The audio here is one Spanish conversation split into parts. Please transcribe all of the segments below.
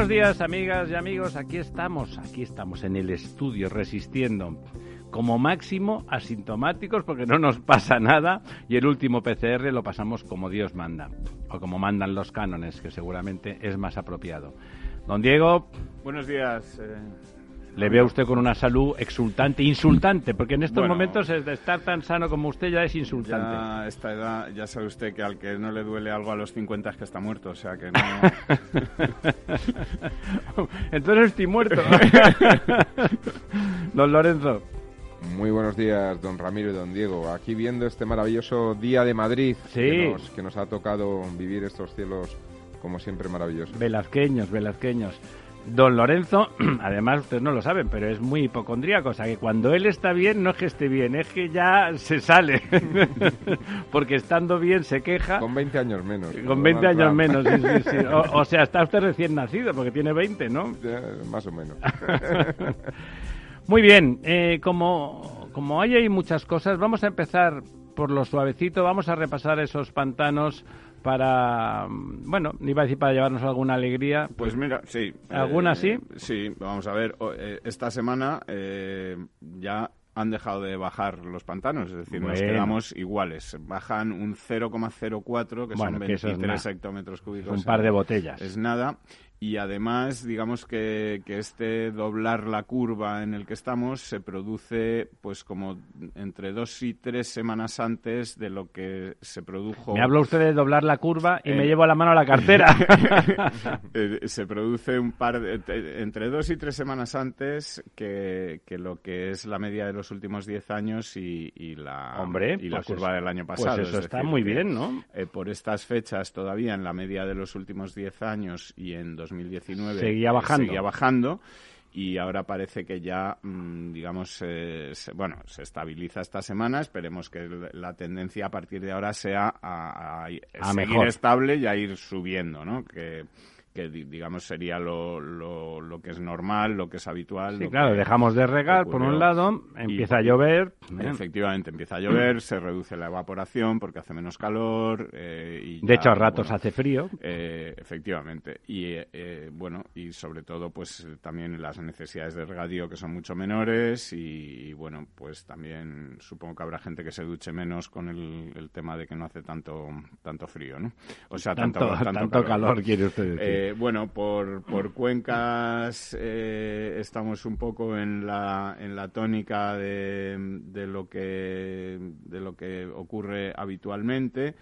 Buenos días, amigas y amigos. Aquí estamos, aquí estamos en el estudio resistiendo. Como máximo asintomáticos porque no nos pasa nada y el último PCR lo pasamos como Dios manda o como mandan los cánones, que seguramente es más apropiado. Don Diego. Buenos días. Eh, le veo a usted con una salud exultante, insultante, porque en estos Bueno. momentos es de estar tan sano como usted ya es ya insultante. a esta edad, ya sabe usted que al que no le duele algo a los 50 es que está muerto, o sea que no... Entonces estoy muerto. Don Lorenzo. Muy buenos días, don Ramiro y don Diego. Aquí viendo este maravilloso día de Madrid Sí. que, nos, que nos ha tocado vivir estos cielos, como siempre, maravillosos. Velasqueños, velasqueños. Don Lorenzo, además ustedes no lo saben, pero es muy hipocondríaco. O sea que cuando él está bien, no es que esté bien, es que ya se sale. Porque estando bien se queja. Con 20 años menos. Con 20 Donald años menos, sí, sí, sí. O, o sea, está usted recién nacido, porque tiene 20, ¿no? Ya, Más o menos. Muy bien, eh, como, como hay ahí muchas cosas, vamos a empezar por lo suavecito, vamos a repasar esos pantanos para, bueno, iba a decir para llevarnos alguna alegría. Pues mira, sí. ¿Alguna sí? Sí, vamos a ver. eh, esta semana eh, ya han dejado de bajar los pantanos, es decir, nos quedamos iguales. Bajan un 0,04, que Bueno, son que eso es 23 nada. hectómetros cúbicos. un par de botellas. Es nada. Y además, digamos que, que este doblar la curva en el que estamos se produce pues como entre dos y tres semanas antes de lo que se produjo. Me habla usted de doblar la curva y Eh. me llevo la mano a la cartera. Eh, se produce un par de- entre dos y tres semanas antes que, que lo que es la media de los últimos diez años y, y la Hombre, y la pues curva eso- del año pues pasado. eso Es está decir, muy bien, ¿no? eh, por estas fechas todavía en la media de los últimos 10 años y en 2019 Seguía eh, bajando. seguía bajando y ahora parece que ya, mm, digamos, eh, se- bueno, se estabiliza esta semana. Esperemos que la tendencia a partir de ahora sea a, a- A seguir mejor. estable y a ir subiendo, ¿no? Que, que di- digamos sería lo, lo, lo que es normal, lo que es habitual. Sí, claro, dejamos de regar por un lado, empieza a llover. ¿eh? Efectivamente, empieza a llover, se reduce la evaporación porque hace menos calor. eh, y De ya, hecho, a ratos bueno, hace frío. eh, efectivamente. Y eh, eh, bueno, y sobre todo, pues también las necesidades de regadío que son mucho menores. Y, bueno, pues también supongo que habrá gente que se duche menos con el, el tema de que no hace tanto tanto frío, ¿no? O sea, tanto, Tanto, tanto, tanto calor, ¿no? quiere usted decir. Bueno, por, por cuencas eh, estamos un poco en la, en la tónica de, de lo que de lo que ocurre habitualmente.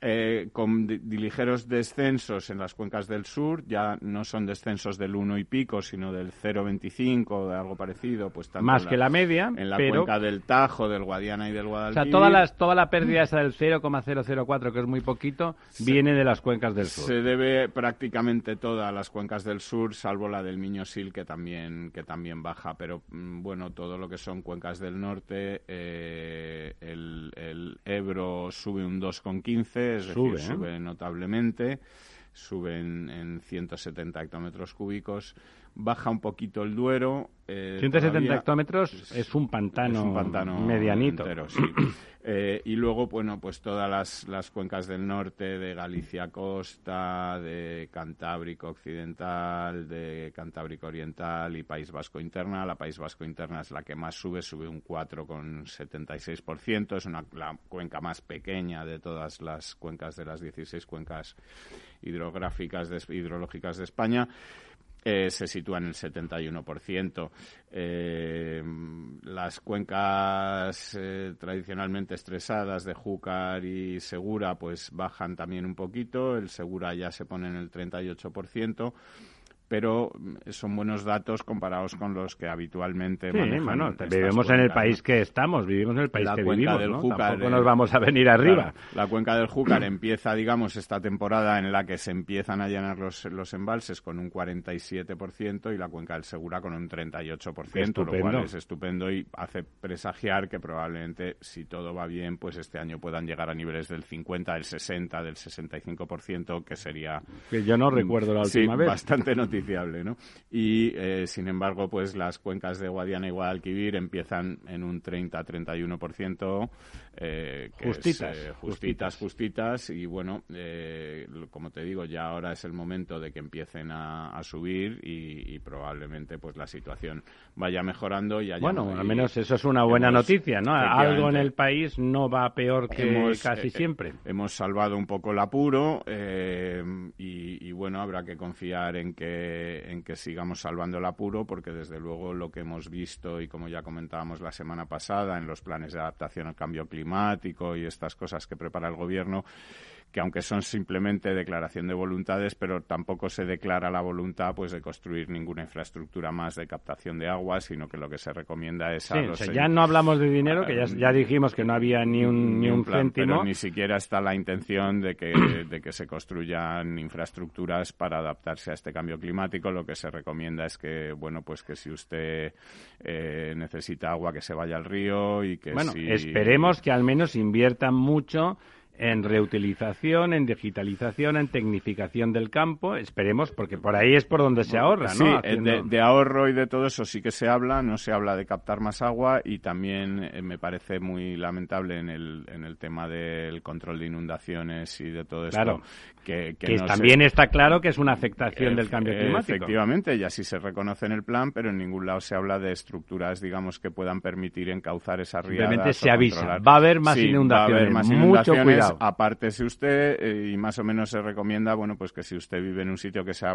Eh, con ligeros descensos en las cuencas del sur, ya no son descensos del 1 y pico, sino del 0,25 o de algo parecido, pues tanto Más que la media, en la pero... cuenca del Tajo, del Guadiana y del O Guadalquivir. sea, toda, las, toda la pérdida esa del 0,004, que es muy poquito, viene de las cuencas del sur. Se debe prácticamente toda a las cuencas del sur, salvo la del Miño-Sil, que también, que también baja. Pero mm, bueno, todo lo que son cuencas del norte, eh, el, el Ebro sube un 2,15, es Sube, decir, ¿eh? sube notablemente, sube en, en 170 hectómetros cúbicos. Baja un poquito el Duero. eh, 170 todavía- hectómetros es un pantano, es un pantano medianito. entero, sí. Eh, y luego, bueno, pues todas las, las cuencas del norte, de Galicia Costa, de Cantábrico Occidental, de Cantábrico Oriental y País Vasco Interna. La País Vasco Interna es la que más sube, sube un 4,76%. Es una, la cuenca más pequeña de todas las cuencas de las 16 cuencas hidrográficas, de- hidrológicas de España eh, se sitúa en el 71%. Eh, las cuencas eh, tradicionalmente estresadas de Júcar y Segura pues bajan también un poquito. El Segura ya se pone en el 38%. Pero mm, son buenos datos comparados con los que habitualmente sí, manejan bueno, vivimos en el país que estamos, vivimos en el país La que cuenca vivimos, del ¿no? Júcar, Tampoco eh, nos vamos a venir arriba. Claro, la cuenca del Júcar empieza, digamos, esta temporada en la que se empiezan a llenar los, los embalses con un 47% y la cuenca del Segura con un 38%, lo Estupendo. cual es estupendo y hace presagiar que probablemente, si todo va bien, pues este año puedan llegar a niveles del 50, del 60, del 65%, que sería Que yo no recuerdo la Sí, última vez. bastante Y, eh, sin embargo, pues las cuencas de Guadiana y Guadalquivir empiezan en un 30-31%. Eh, que es, Justitas, eh, justitas, justitas. Y bueno, eh, como te digo, ya ahora es el momento de que empiecen a, a subir y, y probablemente pues la situación vaya mejorando y haya Bueno, al menos eso es una buena hemos- noticia, ¿no? Algo en el país no va peor que Hemos, casi eh, siempre. Hemos salvado un poco el apuro eh, y, y, bueno, habrá que confiar en que, en que sigamos salvando el apuro porque desde luego lo que hemos visto y como ya comentábamos la semana pasada en los planes de adaptación al cambio climático y estas cosas que prepara el gobierno, que aunque son simplemente declaración de voluntades, pero tampoco se declara la voluntad pues de construir ninguna infraestructura más de captación de agua, sino que lo que se recomienda es Sí, a o los sea, ya no hablamos de dinero, que ya, ya dijimos que no había ni un, ni un plan, céntimo. Pero ni siquiera está la intención de que, de que se construyan infraestructuras para adaptarse a este cambio climático. Lo que se recomienda es que, bueno, pues que si usted eh, necesita agua, que se vaya al río y que Bueno, si... esperemos que al menos inviertan mucho en reutilización, en digitalización, en tecnificación del campo. Esperemos, porque por ahí es por donde se ahorra, Sí, ¿no? eh, de, Haciendo- de ahorro y de todo eso sí que se habla, no se habla de captar más agua y también eh, me parece muy lamentable en el, en el tema del control de inundaciones y de todo esto. Claro. Que, que que no se- también está claro que es una afectación del cambio climático. Efectivamente, y así se reconoce en el plan, pero en ningún lado se habla de estructuras, digamos, que puedan permitir encauzar esas riadas. Simplemente se avisa, va a haber más Sí, inundaciones, Va a haber más mucho inundaciones, cuidado. Apártese usted eh, y más o menos se recomienda, bueno, pues que si usted vive en un sitio que se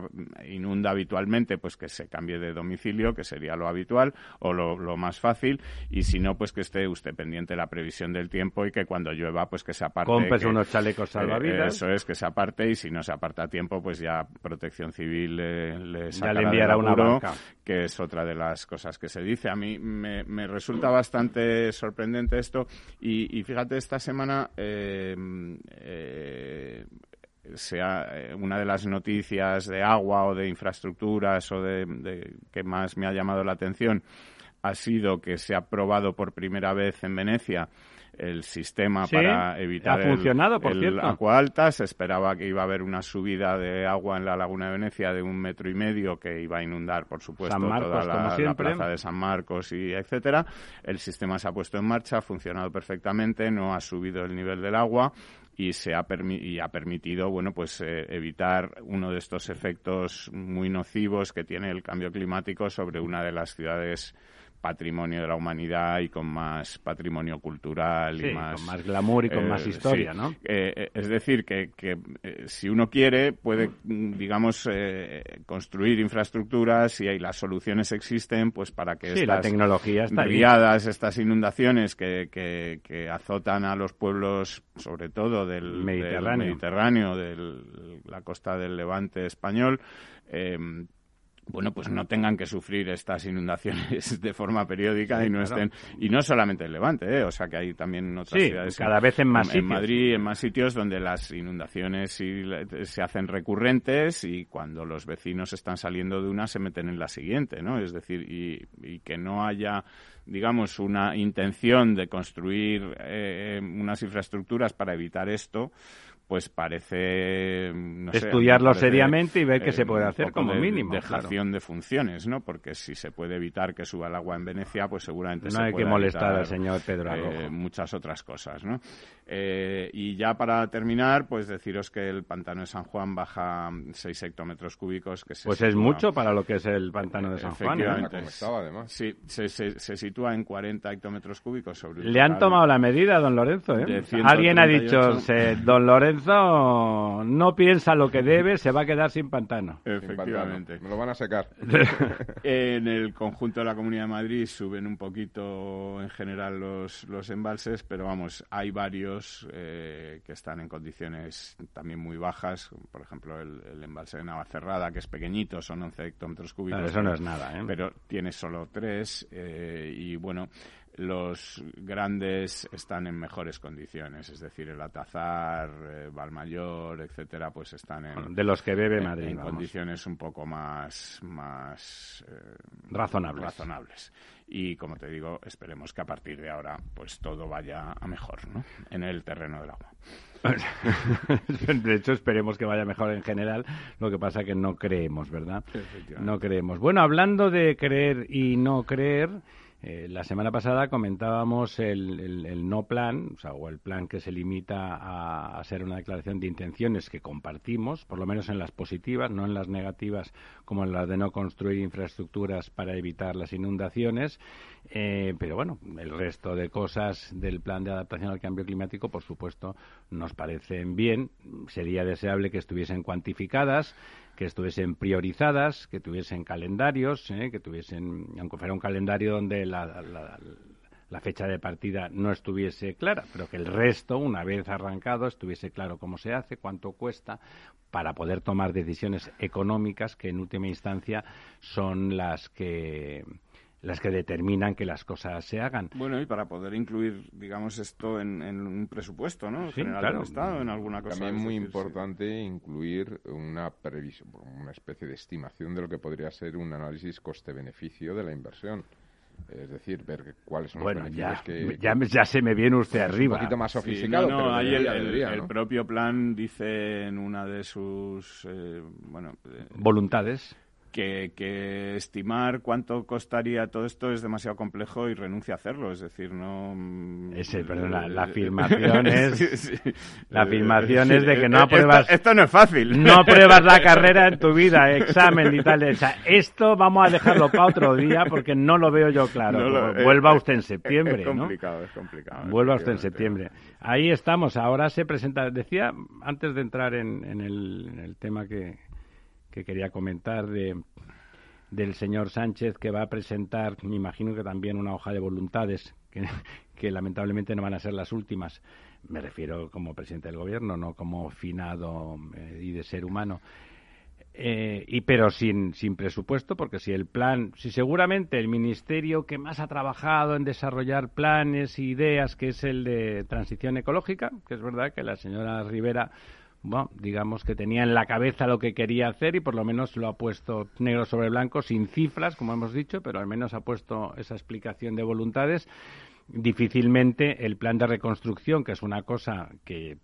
inunda habitualmente, pues que se cambie de domicilio, que sería lo habitual o lo, lo más fácil, y si no, pues que esté usted pendiente de la previsión del tiempo y que cuando llueva, pues que se aparte. Cómprese que- unos chalecos eh, salvavidas. eso es, que se aparte y si no se aparta a tiempo, pues ya Protección Civil le, le sacará le enviará una barca. que es otra de las cosas que se dice. A mí me, me resulta bastante sorprendente esto y, y fíjate, esta semana eh, eh, sea eh, una de las noticias de agua o de infraestructuras o de, de que más me ha llamado la atención ha sido que se ha probado por primera vez en Venecia el sistema Sí, para evitar ha el- funcionado, por el cierto. agua alta. Se esperaba que iba a haber una subida de agua en la laguna de Venecia de un metro y medio que iba a inundar, por supuesto, Marcos, toda la, plaza de San Marcos y etcétera. El sistema se ha puesto en marcha, ha funcionado perfectamente, no ha subido el nivel del agua y se ha, permi- y ha permitido bueno pues eh, evitar uno de estos efectos muy nocivos que tiene el cambio climático sobre una de las ciudades patrimonio de la humanidad y con más patrimonio cultural Sí, y más con más glamour y con eh, más historia, sí. ¿no? Eh, eh, es decir, que, que, eh, si uno quiere, puede, mm, digamos, eh, construir infraestructuras y ahí las soluciones existen, pues para que Sí, la estas tecnología está ahí. riadas, estas inundaciones que, que, que azotan a los pueblos, sobre todo del del Mediterráneo. Mediterráneo, de la costa del Levante español, eh, bueno, pues no tengan que sufrir estas inundaciones de forma periódica y no claro. estén y no solamente en Levante, ¿eh? o sea que hay también en otras Sí, ciudades cada vez en más en, sitios. Madrid, en más sitios donde las inundaciones se hacen recurrentes y cuando los vecinos están saliendo de una se meten en la siguiente, ¿no? Es decir, y, y que no haya digamos una intención de construir eh, unas infraestructuras para evitar esto pues parece no Estudiarlo parece, seriamente y ver qué se puede hacer como de- mínimo, dejación de funciones no porque si se puede evitar que suba el agua en Venecia pues seguramente No se hay que molestar evitar, al señor Pedro eh, muchas otras cosas no Eh, y ya para terminar pues deciros que el pantano de San Juan baja 6 hectómetros cúbicos que se Pues es mucho para lo que es el pantano de San Juan. ¿eh? Estaba, además. Sí, se, se, se sitúa en 40 hectómetros cúbicos sobre Le han tomado la medida, don Lorenzo. ¿eh? Alguien ha 138. dicho, se- don Lorenzo Lorenzo no piensa lo que debe, se va a quedar sin pantano. Efectivamente. Me lo van a secar. en el conjunto de la Comunidad de Madrid suben un poquito en general los, los embalses, pero vamos, hay varios eh, que están en condiciones también muy bajas. Por ejemplo, el, embalse de Navacerrada, que es pequeñito, son 11 hectómetros cúbicos. eso no es nada, ¿eh? Pero tiene solo tres eh, y bueno los grandes están en mejores condiciones, es decir, el Atazar, eh, Valmayor, etcétera, pues están en de los que bebe Madrid, en, condiciones un poco más más eh, razonables. razonables. Y como te digo, esperemos que a partir de ahora pues todo vaya a mejor, ¿no? En el terreno del agua. de hecho, esperemos que vaya mejor en general. Lo que pasa que no creemos, ¿verdad? No creemos. Bueno, hablando de creer y no creer, eh, la semana pasada comentábamos el, no plan, o, sea, o, el plan que se limita a, ser una declaración de intenciones que compartimos, por lo menos en las positivas, no en las negativas como en las de no construir infraestructuras para evitar las inundaciones. Eh, pero bueno, el resto de cosas del plan de adaptación al cambio climático, por supuesto, nos parecen bien. Sería deseable que estuviesen cuantificadas que estuviesen priorizadas, que tuviesen calendarios, ¿eh? que tuviesen, aunque fuera un calendario donde la, la, fecha de partida no estuviese clara, pero que el resto, una vez arrancado, estuviese claro cómo se hace, cuánto cuesta, para poder tomar decisiones económicas que en última instancia son las que las que determinan que las cosas se hagan. Bueno, y para poder incluir, digamos, esto en, un presupuesto, ¿no? Sí, General claro. Estado, en alguna cosa. También muy importante incluir una previsión, una especie de estimación de lo que podría ser un análisis coste-beneficio de la inversión. Es decir, ver cuáles son los beneficios ya, que, ya, ya, se me viene usted arriba. Un poquito más sofisticado. no, pero ahí el, el, propio plan dice en una de sus eh, bueno, eh, voluntades que, estimar cuánto costaría todo esto es demasiado complejo y renuncia a hacerlo. Es decir, no. Mm, Ese, perdón, la, afirmación es. La afirmación es de que no apruebas. Esto, no es fácil. No apruebas la carrera en tu vida, examen y tal. O sea, esto vamos a dejarlo para otro día porque no lo veo yo claro. Vuelva usted en septiembre. Es complicado, es complicado. Vuelva usted en septiembre. Ahí estamos. Ahora se presenta. Decía, antes de entrar en, en el tema que que quería comentar de, del señor Sánchez que va a presentar, me imagino que también una hoja de voluntades, que, lamentablemente no van a ser las últimas. Me refiero como presidente del gobierno, no como finado eh, y de ser humano. Eh, y pero sin, sin presupuesto, porque si el plan, si seguramente el ministerio que más ha trabajado en desarrollar planes e ideas, que es el de transición ecológica, que es verdad que la señora Rivera bueno, digamos que tenía en la cabeza lo que quería hacer y por lo menos lo ha puesto negro sobre blanco, sin cifras, como hemos dicho, pero al menos ha puesto esa explicación de voluntades. Difícilmente el plan de reconstrucción, que es una cosa que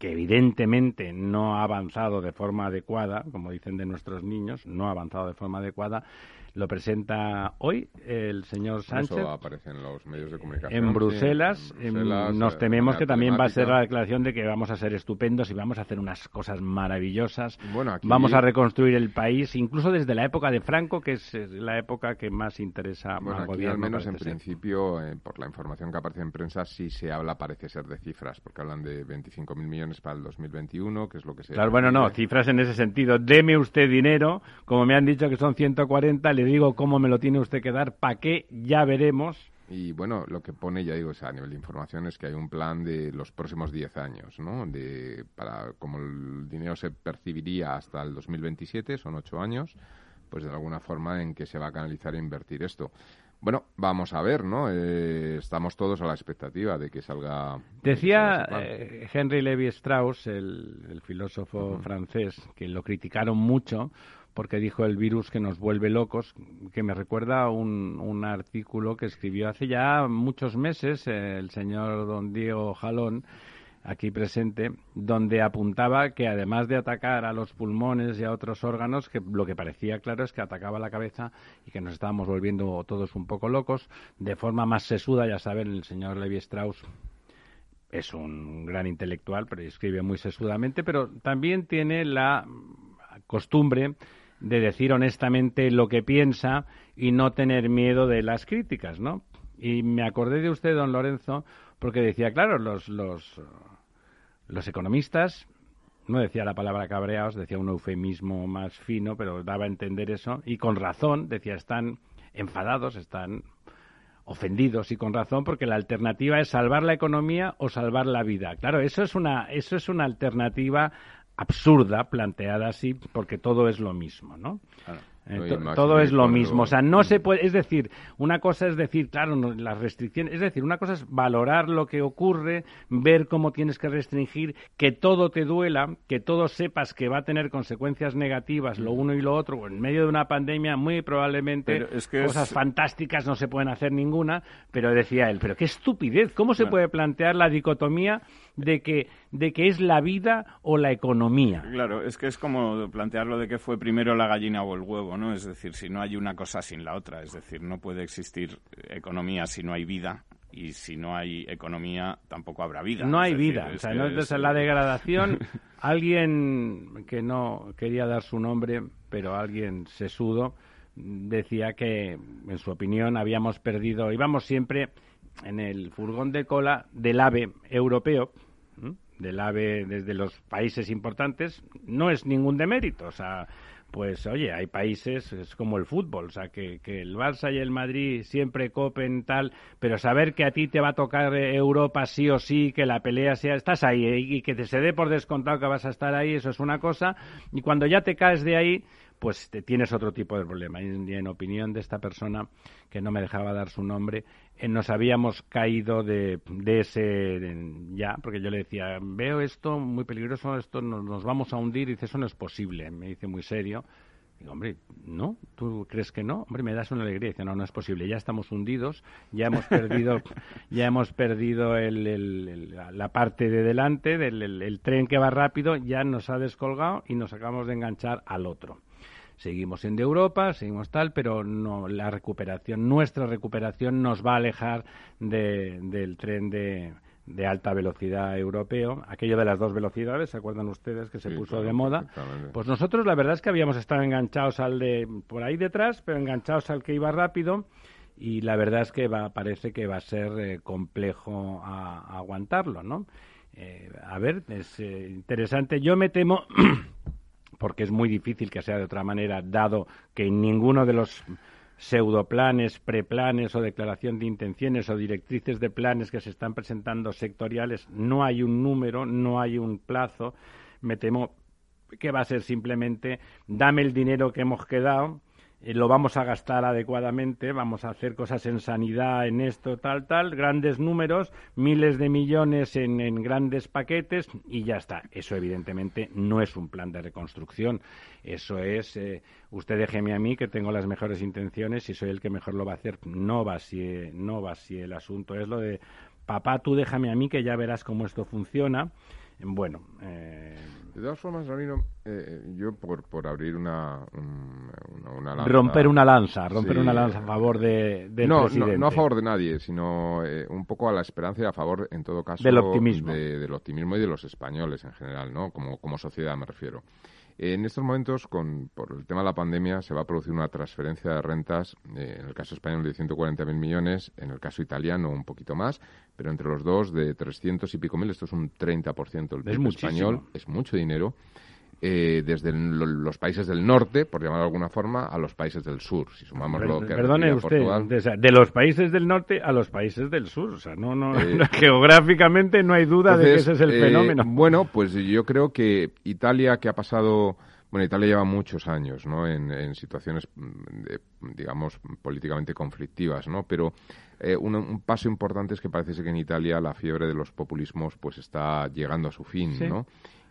evidentemente no ha avanzado de forma adecuada, como dicen de nuestros niños, no ha avanzado de forma adecuada, lo presenta hoy el señor Sánchez. Eso aparece en los medios de comunicación. En Bruselas. nos eh, tememos que también va a ser la declaración de que vamos a ser estupendos y vamos a hacer unas cosas maravillosas. Bueno, Vamos a reconstruir el país, incluso desde la época de Franco, que es la época que más interesa al gobierno. Al menos en principio, eh, por la información que aparece en prensa, sí se habla, parece ser, de cifras, porque hablan de 25.000 millones para el 2021, que es lo que se. Claro, bueno, no, cifras en ese sentido. Deme usted dinero, como me han dicho que son 140, le digo cómo me lo tiene usted que dar, para qué, ya veremos. Y bueno, lo que pone, ya digo, a nivel de información es que hay un plan de los próximos 10 años, ¿no? De, para, como el dinero se percibiría hasta el 2027, son 8 años, pues de alguna forma en que se va a canalizar e invertir esto. Bueno, vamos a ver, ¿no? Eh, estamos todos a la expectativa de que salga. Decía eh, Henry Levi Strauss, el, filósofo francés, que lo criticaron mucho porque dijo el virus que nos vuelve locos, que me recuerda un, un artículo que escribió hace ya muchos meses el señor don Diego Jalón, aquí presente, donde apuntaba que además de atacar a los pulmones y a otros órganos, que lo que parecía claro es que atacaba la cabeza y que nos estábamos volviendo todos un poco locos, de forma más sesuda, ya saben, el señor Levi Strauss es un gran intelectual, pero escribe muy sesudamente, pero también tiene la costumbre de decir honestamente lo que piensa y no tener miedo de las críticas, ¿no? Y me acordé de usted, don Lorenzo, porque decía, claro, los, los, los economistas, no decía la palabra cabreados, decía un eufemismo más fino, pero daba a entender eso, y con razón, decía, están enfadados, están ofendidos y con razón porque la alternativa es salvar la economía o salvar la vida. Claro, eso es una eso es una alternativa absurda planteada así porque todo es lo mismo, ¿no? Eh, todo es lo mismo. O sea, no se puede. Es decir, una cosa es decir, claro, las restricciones. Es decir, una cosa es valorar lo que ocurre, ver cómo tienes que restringir, que todo te duela, que todo sepas que va a tener consecuencias negativas, lo uno y lo otro. En medio de una pandemia, muy probablemente cosas fantásticas no se pueden hacer ninguna. Pero decía él, pero qué estupidez. ¿Cómo se puede plantear la dicotomía de que, de que es la vida o la economía? Claro, es que es como plantearlo de que fue primero la gallina o el huevo. ¿no? Es decir, si no hay una cosa sin la otra, es decir, no puede existir economía si no hay vida y si no hay economía tampoco habrá vida. No hay vida, o sea, no, es, la degradación. alguien que no quería dar su nombre, pero alguien sesudo, decía que, en su opinión, habíamos perdido, íbamos siempre en el furgón de cola del AVE europeo, del AVE desde los países importantes, no es ningún demérito, o sea, pues oye, hay países, es como el fútbol, o sea, que, que, el Barça y el Madrid siempre copen tal, pero saber que a ti te va a tocar Europa sí o sí, que la pelea sea, estás ahí ¿eh? y que te se dé por descontado que vas a estar ahí, eso es una cosa, y cuando ya te caes de ahí, pues te tienes otro tipo de problema. Y en opinión de esta persona, que no me dejaba dar su nombre, eh, nos habíamos caído de, de ese ya, porque yo le decía, veo esto muy peligroso, esto nos, nos, vamos a hundir, y dice, eso no es posible, me dice muy serio. Digo, hombre, ¿no? ¿Tú crees que no? Hombre, me das una alegría. Dice, no, no es posible. Ya estamos hundidos, ya hemos perdido, ya hemos perdido el, la parte de delante, del el tren que va rápido, ya nos ha descolgado y nos acabamos de enganchar al otro seguimos en Europa, seguimos tal, pero no la recuperación, nuestra recuperación nos va a alejar del tren de, de alta velocidad europeo, aquello de las dos velocidades, ¿se acuerdan ustedes que se puso de moda? Pues nosotros la verdad es que habíamos estado enganchados al de por ahí detrás, pero enganchados al que iba rápido y la verdad es que va, parece que va a ser eh, complejo aguantarlo, ¿no? Eh, a ver, es eh, interesante. Yo me temo porque es muy difícil que sea de otra manera, dado que en ninguno de los pseudoplanes, preplanes o declaración de intenciones o directrices de planes que se están presentando sectoriales no hay un número, no hay un plazo. Me temo que va a ser simplemente dame el dinero que hemos quedado eh, lo vamos a gastar adecuadamente, vamos a hacer cosas en sanidad, en esto, tal, tal, grandes números, miles de millones en, grandes paquetes y ya está. Eso evidentemente no es un plan de reconstrucción, eso es, eh, usted déjeme a mí que tengo las mejores intenciones y soy el que mejor lo va a hacer. No va si, no va si el asunto es lo de papá, tú déjame a mí que ya verás cómo esto funciona. Bueno, eh, de todas formas, Ramiro, eh, yo por, por abrir una, una, lanza... Romper una lanza, romper una lanza a favor de, del no, presidente. No, no a favor de nadie, sino eh, un poco a la esperanza y a favor, en todo caso... Del optimismo. del optimismo y de los españoles en general, ¿no? Como, como sociedad me refiero. En estos momentos, con, por el tema de la pandemia, se va a producir una transferencia de rentas, eh, en el caso español de 140.000 millones, en el caso italiano un poquito más, pero entre los dos de 300 y pico mil, esto es un 30% del PIB español, es mucho dinero. Eh, desde los países del norte, por llamarlo de alguna forma, a los países del sur. Si sumamos lo que Perdone usted, de, los países del norte a los países del sur. O sea, no, no, eh, geográficamente no hay duda de que ese es el eh, fenómeno. Bueno, pues yo creo que Italia, que ha pasado. Bueno, Italia lleva muchos años, ¿no? En, situaciones, mm, digamos, políticamente conflictivas, ¿no? Pero un, un, paso importante es que parece que en Italia la fiebre de los populismos, pues está llegando a su fin, ¿no?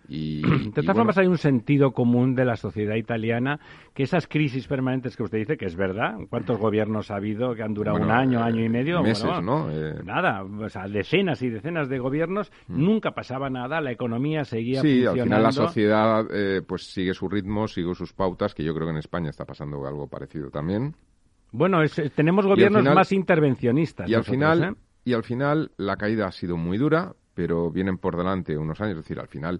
Y, de todas formas, hay un sentido común de la sociedad italiana que esas crisis permanentes que usted dice, que es verdad, ¿cuántos gobiernos ha habido que han durado un año, año y medio? Meses, ¿no? Eh, nada, o sea, decenas y decenas de gobiernos, mm. nunca pasaba nada, la economía seguía sí, funcionando. al final la sociedad eh, pues sigue su ritmo, sigue sus pautas, que yo creo que en España está pasando algo parecido también. Bueno, tenemos gobiernos más intervencionistas. Y al final... ¿eh? Y al final la caída ha sido muy dura, pero vienen por delante unos años, es decir, al final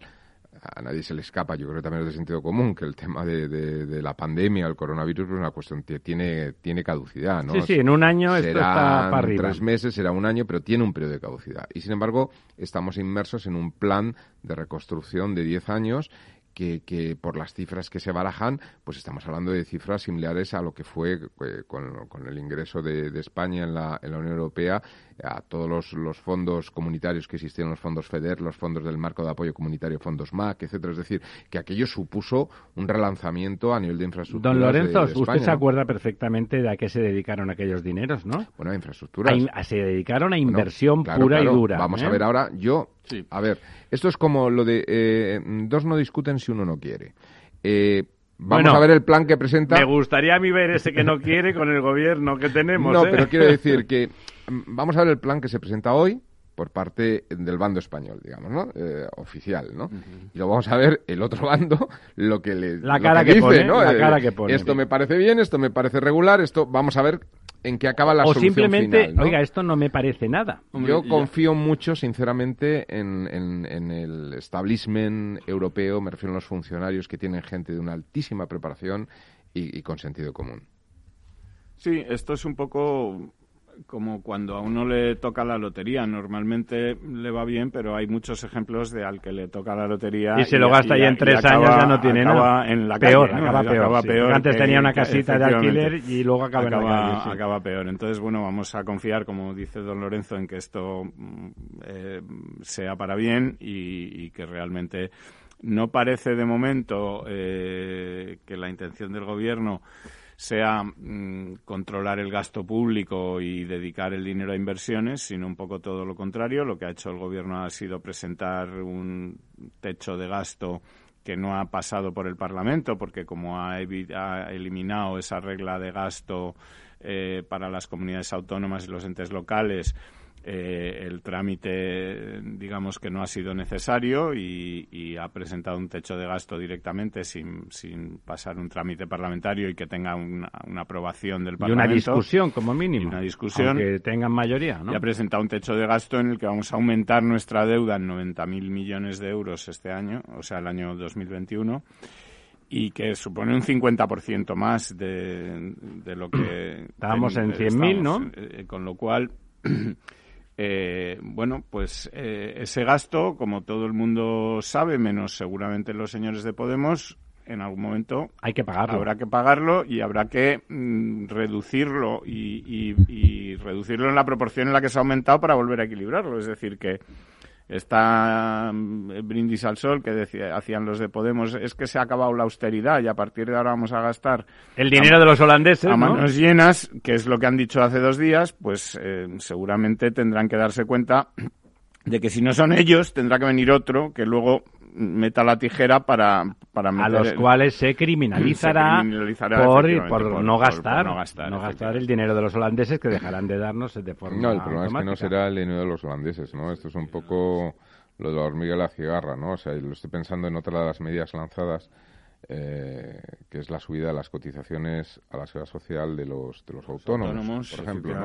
a nadie se le escapa, yo creo que también es de sentido común, que el tema de, de, la pandemia, el coronavirus, es una cuestión que tiene, tiene caducidad, ¿no? Sí, sí, en un año esto está para arriba. tres meses, será un año, pero tiene un periodo de caducidad. Y sin embargo, estamos inmersos en un plan de reconstrucción de 10 años que, por las cifras que se barajan, pues estamos hablando de cifras similares a lo que fue eh, con, el ingreso de, España en la, en la Unión Europea a todos los, fondos comunitarios que existían, los fondos FEDER, los fondos del marco de apoyo comunitario, fondos MAC, etcétera. Es decir, que aquello supuso un relanzamiento a nivel de infraestructura. Don Lorenzo, usted se acuerda perfectamente de a qué se dedicaron aquellos dineros, ¿no? Bueno, a infraestructuras. se dedicaron a inversión pura y dura. Vamos a ¿eh? ver ahora, yo, a ver, esto es como lo de eh, dos no discuten si uno no quiere. Eh, Vamos a ver el plan que presenta. Me gustaría a mí ver ese que no quiere con el gobierno que tenemos. No, pero quiero decir que mm, vamos a ver el plan que se presenta hoy por parte del bando español, digamos, ¿no? Eh, oficial, ¿no? Y luego vamos a ver el otro bando lo que le la cara que, dice, ¿no? La cara que pone. Esto me parece bien, esto me parece regular, esto vamos a ver en qué acaba la o solución simplemente, final, oiga, esto no me parece nada. Yo confío mucho, sinceramente, en, en, el establishment europeo, me refiero a los funcionarios que tienen gente de una altísima preparación y con sentido común. Sí, esto es un poco como cuando a uno le toca la lotería. Normalmente le va bien, pero hay muchos ejemplos de al que le toca la lotería. Y se lo gasta y, en tres años ya no tiene nada. En la peor, calle, acaba, peor. Antes tenía una casita de alquiler y luego acaba, en la calle, Acaba peor. Entonces, bueno, vamos a confiar, como dice don Lorenzo, en que esto mm, eh, sea para bien y, que realmente no parece de momento eh, que la intención del gobierno sea mm, controlar el gasto público y dedicar el dinero a inversiones, sino un poco todo lo contrario. Lo que ha hecho el Gobierno ha sido presentar un techo de gasto que no ha pasado por el Parlamento, porque como ha, eliminado esa regla de gasto eh, para las comunidades autónomas y los entes locales, eh, el trámite, digamos que no ha sido necesario y, ha presentado un techo de gasto directamente sin, pasar un trámite parlamentario y que tenga una, aprobación del Parlamento. Y una discusión, como mínimo. una discusión. Que tengan mayoría, ¿no? Y ha presentado un techo de gasto en el que vamos a aumentar nuestra deuda en 90.000 millones de euros este año, o sea, el año 2021 y que supone un 50% más de, de lo que... Estábamos en 100.000, ¿no? Eh, con lo cual, eh, bueno, pues eh, ese gasto, como todo el mundo sabe, menos seguramente los señores de Podemos, en algún momento hay que pagarlo. Habrá que pagarlo y habrá que mm, reducirlo y, y, reducirlo en la proporción en la que se ha aumentado para volver a equilibrarlo. Es decir, que Está mm, brindis al sol que decía, hacían los de Podemos, es que se ha acabado la austeridad y a partir de ahora vamos a gastar el dinero de los holandeses a manos llenas, que es lo que han dicho hace dos días, pues eh, seguramente tendrán que darse cuenta de que si no son ellos tendrá que venir otro que luego meta la tijera para, para a los cuales se criminalizará, por, no gastar, no gastar, el dinero de los holandeses que dejarán de darnos de forma No, el problema es que no será el dinero de los holandeses, ¿no? Esto es un poco lo de la hormiga y la cigarra, ¿no? O sea, lo estoy pensando en otra de las medidas lanzadas, eh, que es la subida de las cotizaciones a la seguridad social de los, de los autónomos, por ejemplo,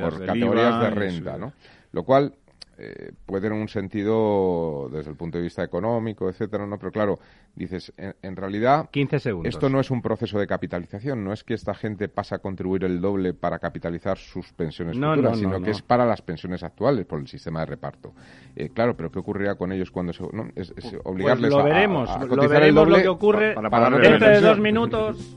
por categorías de renta, ¿no? Lo cual eh, puede tener un sentido desde el punto de vista económico, etcétera, ¿no? Pero claro, dices, en, realidad... 15 segundos. Esto no es un proceso de capitalización, no es que esta gente pasa a contribuir el doble para capitalizar sus pensiones futuras, sino que es para las pensiones actuales por el sistema de reparto. Eh, claro, pero ¿qué ocurrirá con ellos cuando se... ¿no? Es, pues obligarles lo veremos, a, lo veremos lo que ocurre para, dentro de dos minutos.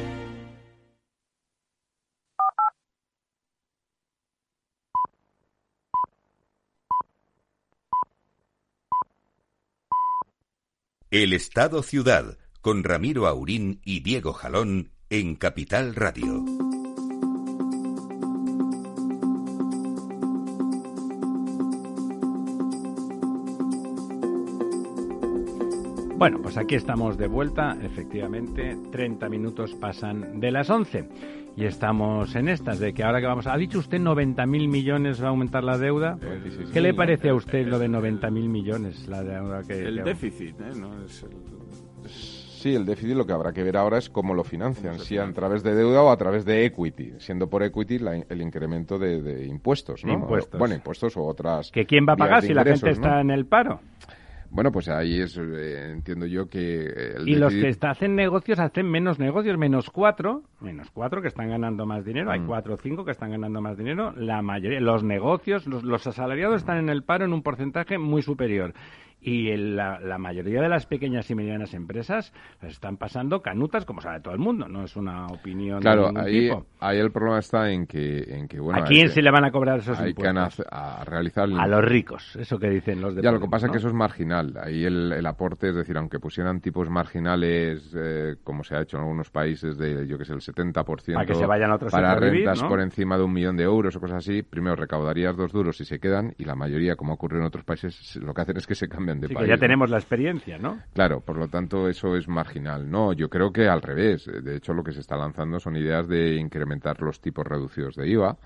El Estado Ciudad con Ramiro Aurín y Diego Jalón en Capital Radio. Bueno, pues aquí estamos de vuelta, efectivamente, 30 minutos pasan de las 11 y estamos en estas de que ahora que vamos, ha dicho usted 90.000 millones va a aumentar la deuda. ¿Qué le parece a usted lo de 90.000 millones la deuda que El que- déficit, ¿eh? No es el- Sí, el déficit lo que habrá que ver ahora es cómo lo financian, si a través de deuda o a través de equity, siendo por equity la- el incremento de, de impuestos, ¿no? Impuestos. Bueno, impuestos o otras. que quién va a pagar si la gente está en el paro. Bueno, pues ahí es, eh, entiendo yo que eh, el Y los que hacen negocios hacen menos negocios, menos cuatro, menos cuatro que están ganando más dinero. Hay Mm. cuatro o cinco que están ganando más dinero. La mayoría, los negocios, los, los asalariados están en el paro en un porcentaje muy superior. Y el- la, la mayoría de las pequeñas y medianas empresas las están pasando canutas, como sabe todo el mundo. No es una opinión Claro, de ahí, tipo. ahí el problema está en que, en que bueno, ¿A quién se le van a cobrar esos hay impuestos? a realizar el- A los ricos, eso que dicen los de Ya, lo que pasa es que eso es marginal. Ahí el, el aporte, es decir, aunque pusieran tipos marginales, eh, como se ha hecho en algunos países, de, yo que sé, el 70%. Para que se vayan a otros Para vivir, rentas ¿no? por encima de un millón de euros o cosas así, primero recaudarías dos duros y se quedan, y la mayoría, como ocurre en otros países, lo que hacen es que se cambian de Sí, que país. ya ¿no? tenemos la experiencia, ¿no? Claro, por lo tanto eso es marginal. No, yo creo que al revés. De hecho, lo que se está lanzando son ideas de incrementar los tipos reducidos de IVA,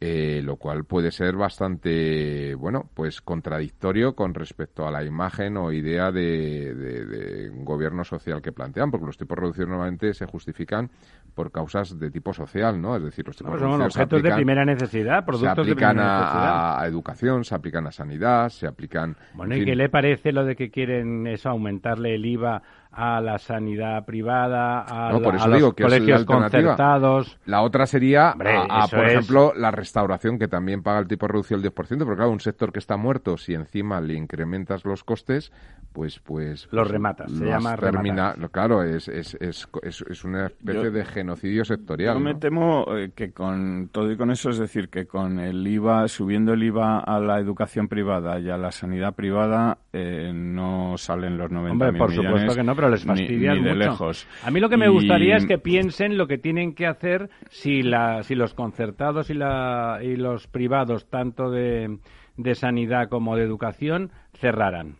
eh, lo cual puede ser bastante, bueno, pues contradictorio con respecto a la imagen o idea de, de- de un gobierno social que plantean, porque los tipos reducidos normalmente se justifican por causas de tipo social, ¿no? Es decir, los tipos No, son reducidos se objetos de primera necesidad, se productos de aplican primera a, necesidad. a educación, se aplican a sanidad, se aplican... Bueno, en ¿y qué le parece lo de que quieren eso, aumentarle el IVA a la sanidad privada, a, No, la- por eso a los digo que es la colegios concertados? La otra sería, Hombre, a- por es- ejemplo, la restauración, que también paga el tipo reducido del 10%, pero claro, un sector que está muerto, si encima le incrementas los costes, pues... pues Los pues, rematas, se llama termina- rematar. Claro, es, es, es, es, es una especie Yo- de genocidio sectorial. Yo me ¿no? temo eh, que con todo y con eso, es decir, que con el IVA, subiendo el IVA a la educación privada y a la sanidad privada, eh, no salen los 90 Hombre, por supuesto que no, pero les fastidian ni, ni de mucho. lejos. A mí lo que me Y- gustaría es que piensen lo que tienen que hacer si, la, si los concertados y, la, y los privados, tanto de, de sanidad como de educación, cerraran.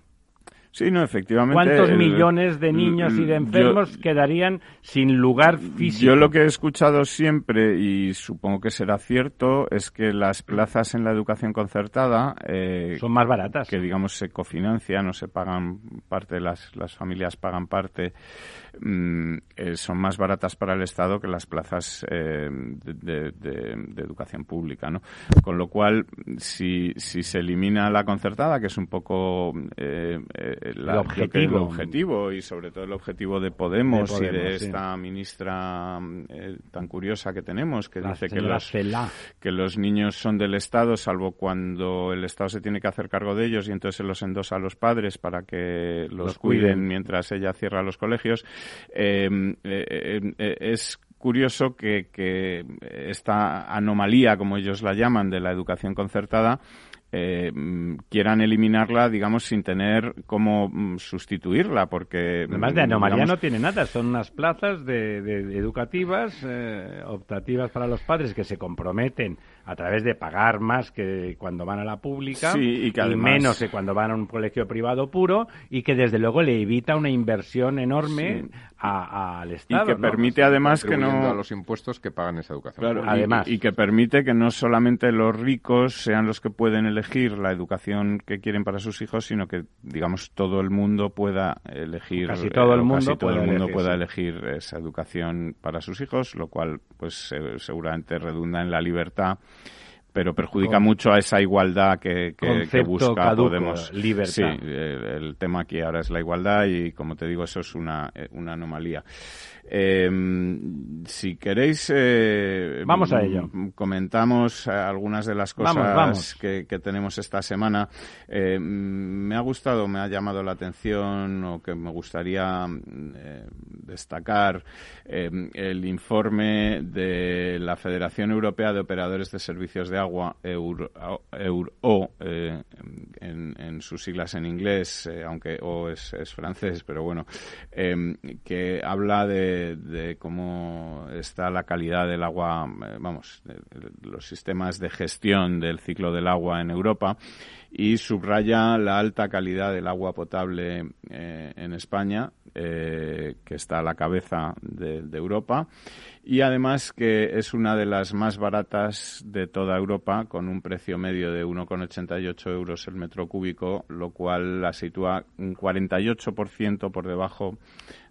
Sí, no, efectivamente. ¿Cuántos el- millones de niños y de yo- enfermos quedarían sin lugar físico? Yo lo que he escuchado siempre, y supongo que será cierto, es que las plazas en la educación concertada, eh, Son más baratas. que digamos se cofinancian o se pagan parte, las, las familias pagan parte, mm, eh, son más baratas para el Estado que las plazas eh, de, de- de- de educación pública, ¿no? Con lo cual, si, si se elimina la concertada, que es un poco eh, la- El objetivo. el objetivo y sobre todo el objetivo de Podemos, De y de sí. esta ministra eh, tan curiosa que tenemos, que La dice que los, Celaá. que los niños son del Estado, salvo cuando el Estado se tiene que hacer cargo de ellos y entonces se los endosa a los padres para que los, Los cuiden, cuiden. mientras ella cierra los colegios. Eh, eh, eh, eh, es curioso que, que esta anomalía, como ellos la llaman, de la educación concertada, eh, quieran eliminarla, digamos, sin tener cómo mm, sustituirla, porque... Además de mm, anomalía digamos, no tiene nada, son unas plazas de, de- de educativas, eh, optativas para los padres que se comprometen a través de pagar más que cuando van a la pública Sí, y que además- menos que cuando van a un colegio privado puro y que desde luego le evita una inversión enorme Sí. a- al Y Estado. que ¿no? permite además que no... a los impuestos que pagan esa educación. Claro, y- Además. y, que permite que no solamente los ricos sean los que pueden elegir la educación que quieren para sus hijos, sino que, digamos, todo el mundo pueda elegir. Casi todo el mundo casi todo el mundo elegir, pueda sí. elegir esa educación para sus hijos, lo cual, pues, eh, seguramente redunda en la libertad. Pero perjudica Con- mucho a esa igualdad que, que- que busca caduco, Podemos. libertad. Sí, el, el tema aquí ahora es la igualdad y, como te digo, eso es una, eh, una anomalía. Eh, si queréis, eh, Vamos a ello. m- Comentamos algunas de las cosas Vamos, vamos. Que, que tenemos esta semana. Eh, mm, me ha gustado, me ha llamado la atención o que me gustaría mm, eh, destacar eh, el informe de la Federación Europea de Operadores de Servicios de Agua, Euro, Euro eh, en, en sus siglas en inglés, aunque O es, es francés, pero bueno, eh, que habla de, de cómo está la calidad del agua, eh, vamos, de los sistemas de gestión del ciclo del agua en Europa y subraya la alta calidad del agua potable eh, en España, eh, que está a la cabeza de, de Europa, y además que es una de las más baratas de toda Europa, con un precio medio de 1,88 euros el metro cúbico, lo cual la sitúa un 48% por debajo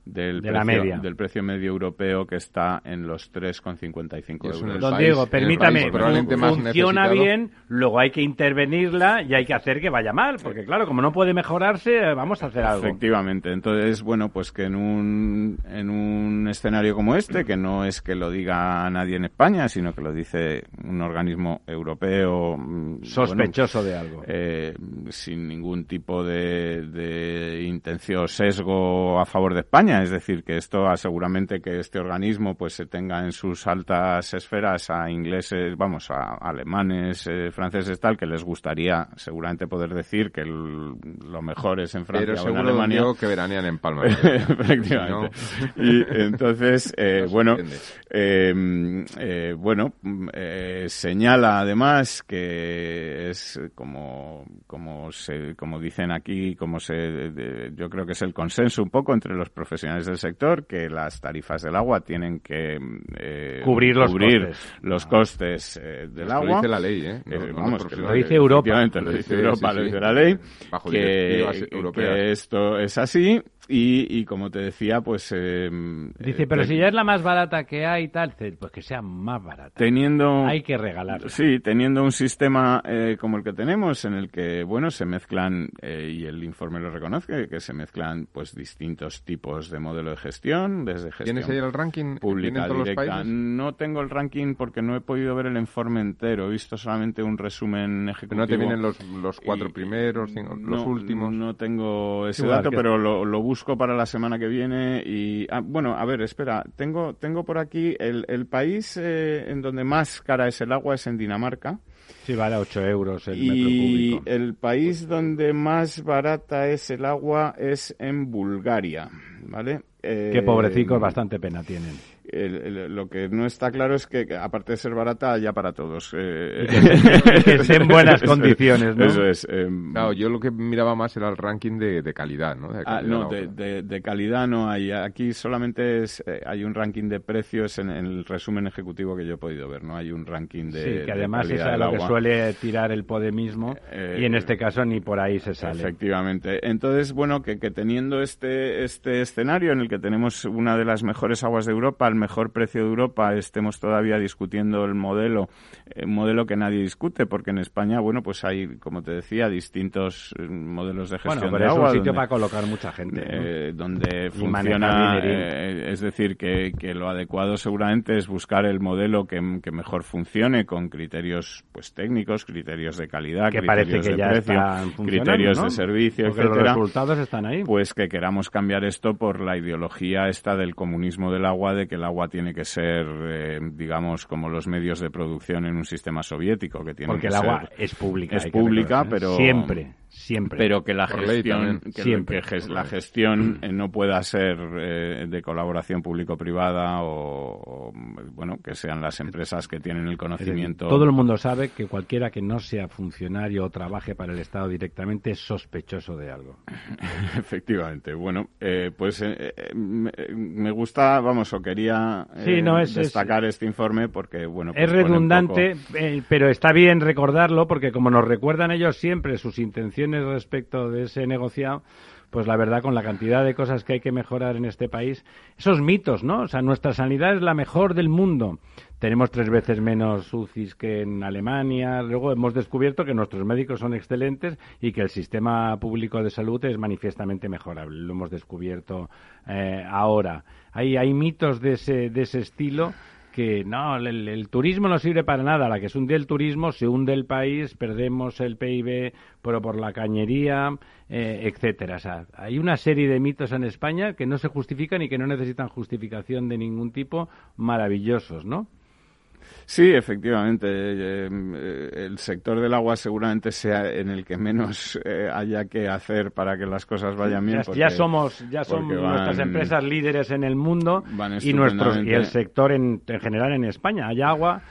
del, De la precio, media. del precio medio europeo, que está en los 3,55 Y eso en euros. Don país- Diego, permítame, fun- más funciona necesitado. bien, luego hay que intervenirla y hay que hacer que vaya mal, porque claro, como no puede mejorarse, eh, vamos a hacer algo. Efectivamente. Entonces, bueno, pues que en un, en un escenario como este, que no es que lo diga nadie en España, sino que lo dice un organismo europeo. mm, Sospechoso de algo. eh, sin ningún tipo de, de intención o sesgo a favor de España. Es decir, que esto seguramente que este organismo pues se tenga en sus altas esferas a ingleses, vamos, a alemanes, eh, franceses, tal, que les gustaría seguramente poder decir que el- lo mejor es en Francia Pero o en Alemania. Que veranean en Palma. Efectivamente. Y entonces, eh, No bueno, entiende. eh, bueno, mm, señala además que es como, como se, como dicen aquí, como se, de- yo creo que es el consenso un poco entre los profesionales del sector, que las tarifas del agua tienen que eh, Cubrir los costes. los costes, eh, del Esto agua. Lo dice la ley, ¿eh? No- Eh, vamos, que profesionales. Lo dice Europa. Lo dice dice, Europa, sí, lo sí. dice la ley, Bajo que, directivas que europeas. esto es así y, y como te decía, pues... eh, Dice, pero te- si ya es la más barata que hay y tal, pues que sea más barata. Teniendo... Hay que regalarla. Sí, teniendo un sistema eh, como el que tenemos, en el que, bueno, se mezclan, eh, y el informe lo reconoce, que se mezclan, pues, distintos tipos de modelo de gestión, desde gestión ¿Tienes ahí el ranking? pública ¿Vienen todos los directa. países? No tengo el ranking porque no he podido ver el informe entero, he visto solamente un resumen ejecutivo. ¿No te vienen los, los cuatro Y- primeros, cinco- los últimos? No tengo ese Igual dato, que- pero lo, lo busco para la semana que viene. Y ah, bueno, a ver, espera, tengo tengo por aquí el, el país eh, en donde más cara es el agua es en Dinamarca Sí, vale 8 euros el metro y cúbico. el país donde más barata es el agua es en Bulgaria, ¿vale? Qué Eh, pobrecicos, bastante pena tienen. El- el- lo que no está claro es que, aparte de ser barata, ya para todos. eh, que esté en buenas Eso es, condiciones, ¿no? Eso es. em, Claro, yo lo que miraba más era el ranking de, de calidad, ¿no? De Ah, calidad no, de calidad no hay. Aquí solamente es, eh, hay un ranking de precios en, en el resumen ejecutivo que yo he podido ver. No hay un ranking de. sí, que además es a lo que suele tirar el podemismo Eh, y en este caso ni por ahí se sale. Efectivamente. Entonces, bueno, que, que teniendo este, este escenario en el que tenemos una de las mejores aguas de Europa, el mejor precio de Europa, estemos todavía discutiendo el modelo, eh, un modelo que nadie discute, porque en España, bueno, pues hay, como te decía, distintos eh, modelos de gestión Bueno, pero de es agua. un sitio donde- para colocar mucha gente. ¿no? eh, donde Y funciona, eh, es decir, que, que lo adecuado seguramente es buscar el modelo que, que mejor funcione con criterios pues técnicos, criterios de calidad, que criterios parece que de ya precio, criterios ¿no? de servicio, Porque los etcétera. resultados están ahí. Pues que queramos cambiar esto por la ideología esta del comunismo del agua, de que el agua tiene que ser, eh, digamos, como los medios de producción en un sistema soviético, que tiene Porque que el agua ser- es pública. es pública, reconocer. pero Siempre. Siempre. Pero que la Por gestión, que, Siempre. que la gestión eh, no pueda ser eh, de colaboración público-privada o, o, bueno, que sean las empresas que tienen el conocimiento. Todo el mundo sabe que cualquiera que no sea funcionario o trabaje para el Estado directamente es sospechoso de algo. Efectivamente. Bueno, eh, pues eh, me, me gusta, vamos, o quería eh, Sí, no, es- es- destacar este informe porque, bueno, pues es redundante, poco- eh, pero está bien recordarlo porque como nos recuerdan ellos siempre sus intenciones respecto de ese negociado, pues la verdad con la cantidad de cosas que hay que mejorar en este país, esos mitos, ¿no? O sea, nuestra sanidad es la mejor del mundo. Tenemos tres veces menos UCIs que en Alemania. Luego hemos descubierto que nuestros médicos son excelentes y que el sistema público de salud es manifiestamente mejorable. Lo hemos descubierto eh, ahora. Hay, hay mitos de ese, de ese estilo que no, el, turismo no sirve para nada. La que se hunde el turismo, se hunde el país, perdemos el PIB, pero por la cañería, eh, etcétera. O sea, hay una serie de mitos en España que no se justifican y que no necesitan justificación de ningún tipo, maravillosos, ¿no? Sí, efectivamente. eh, eh, el sector del agua seguramente sea en el que menos eh, haya que hacer para que las cosas vayan bien. Ya, porque- ya somos, ya son van- nuestras empresas líderes en el mundo y nuestros y el sector en, en general en España. Hay agua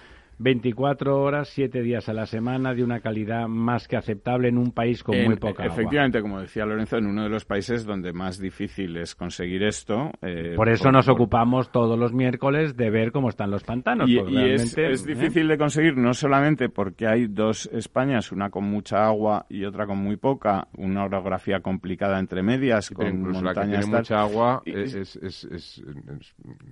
24 horas, 7 días a la semana de una calidad más que aceptable en un país con En- muy poca agua. Efectivamente, como decía Lorenzo, en uno de los países donde más difícil es conseguir esto. eh, Por eso por- nos por- ocupamos todos los miércoles de ver cómo están los pantanos. Y, es, es ¿eh? difícil de conseguir no solamente porque hay dos Españas, una con mucha agua y otra con muy poca, una orografía complicada entre medias, Sí, con incluso la que montañas tiene mucha agua Y- es, es, es- es- es-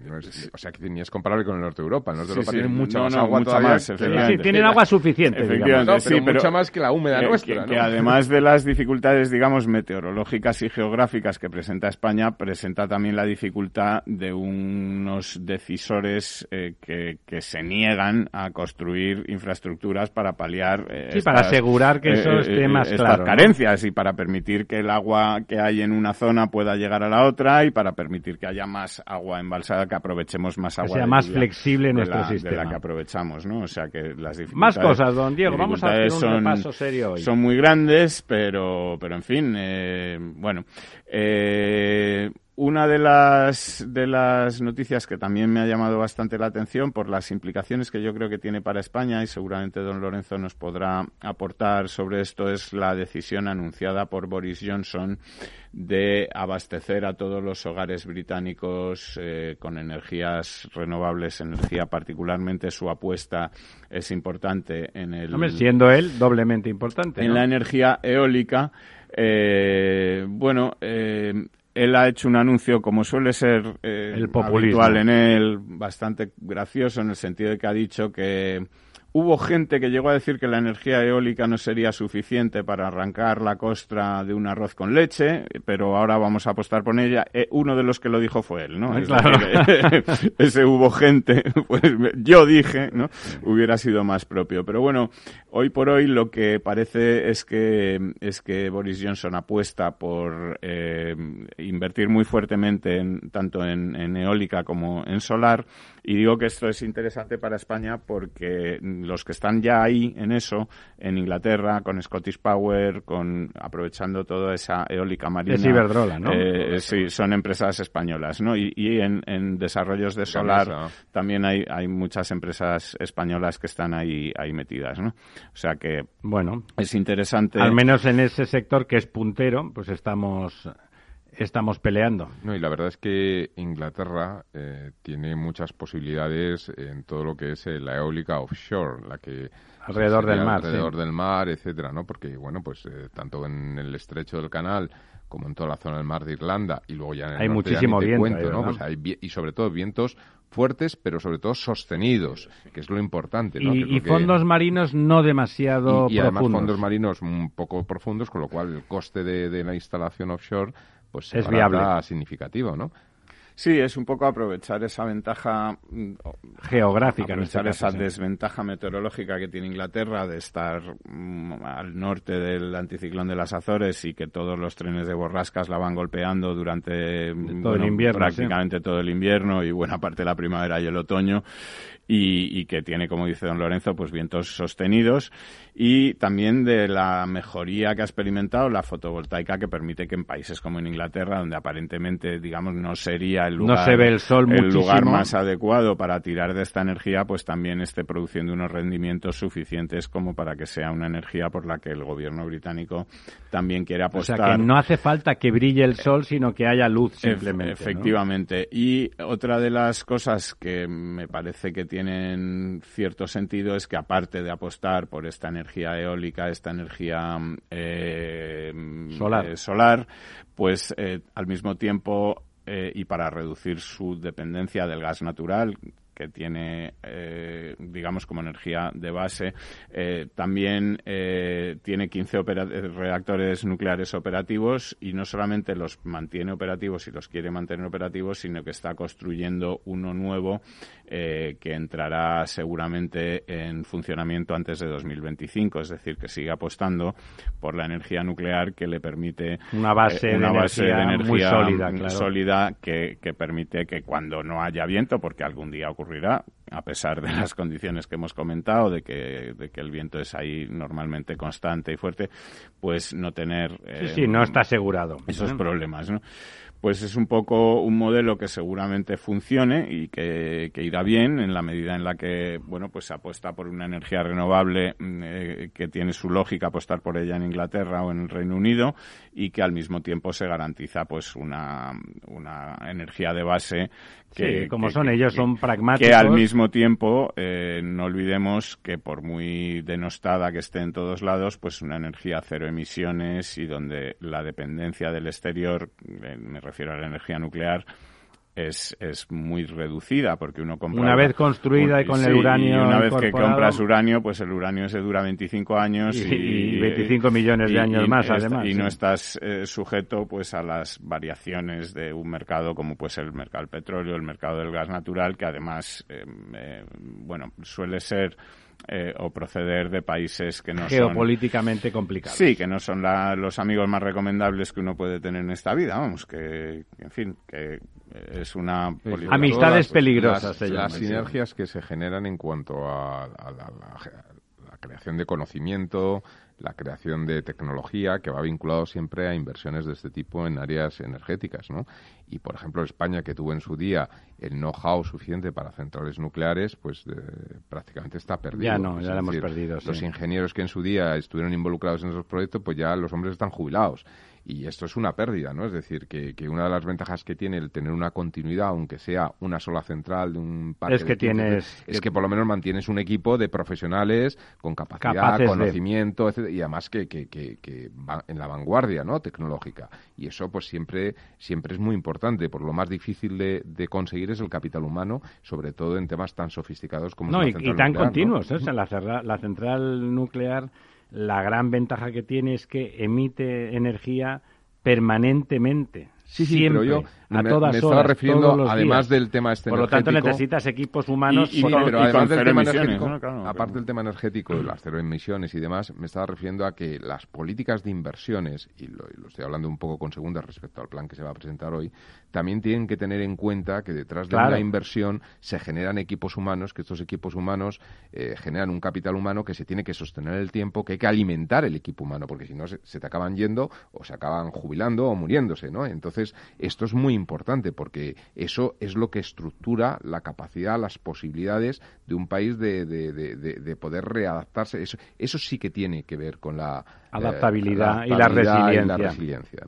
no es- o sea que ni es comparable con el norte de Europa. El norte de Europa sí, tiene mucha no, más no, agua mucha más, que-. Sí, tienen agua suficiente. digamos. Efectivamente, No, pero sí, pero- mucha más que la húmeda que- nuestra, que, ¿no? que además de las dificultades, digamos, meteorológicas y geográficas que presenta España, presenta también la dificultad de unos decisores eh, que, que se niegan a construir infraestructuras para paliar eh, Sí, para estas, asegurar que eso esté más estas claro, ¿no? carencias y para permitir que el agua que hay en una zona pueda llegar a la otra y para permitir que haya más agua embalsada, que aprovechemos más Que agua. sea de más lluvia flexible de nuestro la- De sistema. la que aprovechamos, ¿no? O sea que las dificultades... Más cosas, don Diego. Vamos a hacer un son- repaso serio hoy. Son muy grandes, pero, pero en fin, eh, bueno. eh, una de las, de las noticias que también me ha llamado bastante la atención por las implicaciones que yo creo que tiene para España y seguramente don Lorenzo nos podrá aportar sobre esto es la decisión anunciada por Boris Johnson de abastecer a todos los hogares británicos eh, con energías renovables, energía particularmente su apuesta es importante en el Hombre, siendo él doblemente importante. en ¿no? la energía eólica. eh, bueno, eh, él ha hecho un anuncio, como suele ser eh, El populismo. habitual en él, bastante gracioso en el sentido de que ha dicho que hubo gente que llegó a decir que la energía eólica no sería suficiente para arrancar la costra de un arroz con leche, pero ahora vamos a apostar por ella. Eh, uno de los que lo dijo fue él, ¿no? Es claro. decir, ese hubo gente, pues yo dije, ¿no? Hubiera sido más propio. Pero bueno, hoy por hoy lo que parece es que, es que Boris Johnson apuesta por eh, invertir muy fuertemente en, tanto en, en eólica como en solar. Y digo que esto es interesante para España porque los que están ya ahí en eso, en Inglaterra, con Scottish Power, con aprovechando toda esa eólica marina. Es Iberdrola, ¿no? eh, sí, son empresas españolas, ¿no? Y, y en, en desarrollos de solar también hay, hay muchas empresas españolas que están ahí, ahí metidas, ¿no? O sea que Bueno, es interesante. al menos en ese sector que es puntero, pues estamos, estamos peleando. No, y la verdad es que Inglaterra eh, tiene muchas posibilidades en todo lo que es eh, la eólica offshore, la que Alrededor del mar, alrededor sí. del mar, etcétera, ¿no? Porque bueno, pues eh, tanto en el estrecho del Canal como en toda la zona del mar de Irlanda y luego ya en el Hay norte muchísimo viento cuento, ¿no? Pues hay vi- y sobre todo vientos fuertes, pero sobre todo sostenidos, que es lo importante, Y, es y lo que- fondos marinos no demasiado y, y además profundos. fondos marinos un poco profundos, con lo cual el coste de, de la instalación offshore pues Es viable. significativo, ¿no? Sí, es un poco aprovechar esa ventaja, mm, Geográfica, en este aprovechar caso, esa sí. desventaja meteorológica que tiene Inglaterra de estar mm, al norte del anticiclón de las Azores y que todos los trenes de borrascas la van golpeando durante todo el invierno, prácticamente todo el invierno y buena parte de la primavera y el otoño. Y, que tiene, como dice don Lorenzo, pues vientos sostenidos y también de la mejoría que ha experimentado la fotovoltaica que permite que en países como en Inglaterra, donde aparentemente, digamos, no sería el lugar, se ve el, sol el lugar más adecuado para tirar de esta energía, pues también esté produciendo unos rendimientos suficientes como para que sea una energía por la que el gobierno británico también quiere apostar. O sea, que no hace falta que brille el sol, sino que haya luz simplemente. efectivamente. Y otra de las cosas que me parece que tienen cierto sentido es que aparte de apostar por esta energía eólica, esta energía eh, solar. Eh, solar, pues eh, al mismo tiempo y para reducir su dependencia del gas natural, que tiene, eh, digamos, como energía de base. Eh, también eh, tiene 15 reactores nucleares operativos y no solamente los mantiene operativos y los quiere mantener operativos, sino que está construyendo uno nuevo que entrará seguramente en funcionamiento antes de 2025. Es decir, que sigue apostando por la energía nuclear que le permite una base, de, energía muy sólida, sólida que, que permite que cuando no haya viento, porque algún día ocurre a pesar de las condiciones que hemos comentado, de que, de que el viento es ahí normalmente constante y fuerte, pues no tener... sí, sí, no está asegurado. Esos problemas, ¿no? Pues es un poco un modelo que seguramente funcione y que, irá bien en la medida en la que, bueno, pues se apuesta por una energía renovable mm, eh, que tiene su lógica apostar por ella en Inglaterra o en el Reino Unido y que al mismo tiempo se garantiza pues una, una energía de base que, como son ellos, son pragmáticos. Que al mismo tiempo, eh, no olvidemos que por muy denostada que esté en todos lados, pues una energía cero emisiones y donde la dependencia del exterior, eh, me refiero a la energía nuclear, es, es muy reducida porque uno compra una vez construida y con el uranio y una vez que compras uranio pues el uranio se dura 25 años y, 25 millones de años más además y no estás eh, sujeto pues a las variaciones de un mercado como pues el mercado del petróleo el mercado del gas natural que además eh, eh, bueno suele ser eh, o proceder de países que no geopolíticamente complicados. Sí, que no son los amigos más recomendables que uno puede tener en esta vida, vamos, que, en fin, que es una amistades peligrosas. Las, sinergias que se generan en cuanto a, la creación de conocimiento, la creación de tecnología que va vinculado siempre a inversiones de este tipo en áreas energéticas, ¿no? Y, por ejemplo, España, que tuvo en su día el know-how suficiente para centrales nucleares, pues eh, prácticamente está perdido. Ya no, ya lo hemos perdido. Los ingenieros que en su día estuvieron involucrados en esos proyectos, pues ya los hombres están jubilados y esto es una pérdida, ¿no? Es decir, que, que, una de las ventajas que tiene el tener una continuidad, aunque sea una sola central de un parque es que tienes es que por lo menos mantienes un equipo de profesionales con capacidad, conocimiento, y además que, que, que, va en la vanguardia, ¿no? Tecnológica y eso pues siempre siempre es muy importante. Por lo más difícil de, de conseguir es el capital humano, sobre todo en temas tan sofisticados como no, y, y, tan continuos. ¿eh? la, la central nuclear la gran ventaja que tiene es que emite energía permanentemente. Sí, sí, pero yo a me, todas me estaba refiriendo, además del tema este Por lo tanto, necesitas equipos humanos. Y, pero además del tema energético, aparte del tema energético, de las cero emisiones y demás, me estaba refiriendo a que las políticas de inversiones, y lo, estoy hablando un poco con segundas respecto al plan que se va a presentar hoy, también tienen que tener en cuenta que detrás de una inversión se generan equipos humanos, que estos equipos humanos eh, generan un capital humano que se tiene que sostener el tiempo, que hay que alimentar el equipo humano, porque si no se, se te acaban yendo o se acaban jubilando o muriéndose, ¿no? Entonces, entonces, esto es muy importante porque eso es lo que estructura la capacidad, las posibilidades de un país de, de, poder readaptarse. Eso, eso sí que tiene que ver con la eh, adaptabilidad, y la resiliencia.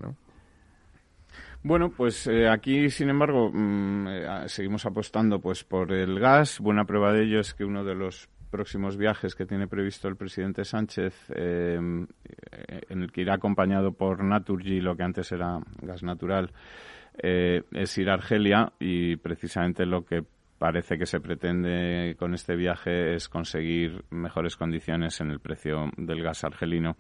Bueno, pues eh, aquí, sin embargo, mm, eh, seguimos apostando pues por el gas. Buena prueba de ello es que uno de los próximos viajes que tiene previsto el presidente Sánchez, eh, en el que irá acompañado por Naturgy, lo que antes era gas natural, eh, es ir a Argelia y precisamente lo que parece que se pretende con este viaje es conseguir mejores condiciones en el precio del gas argelino,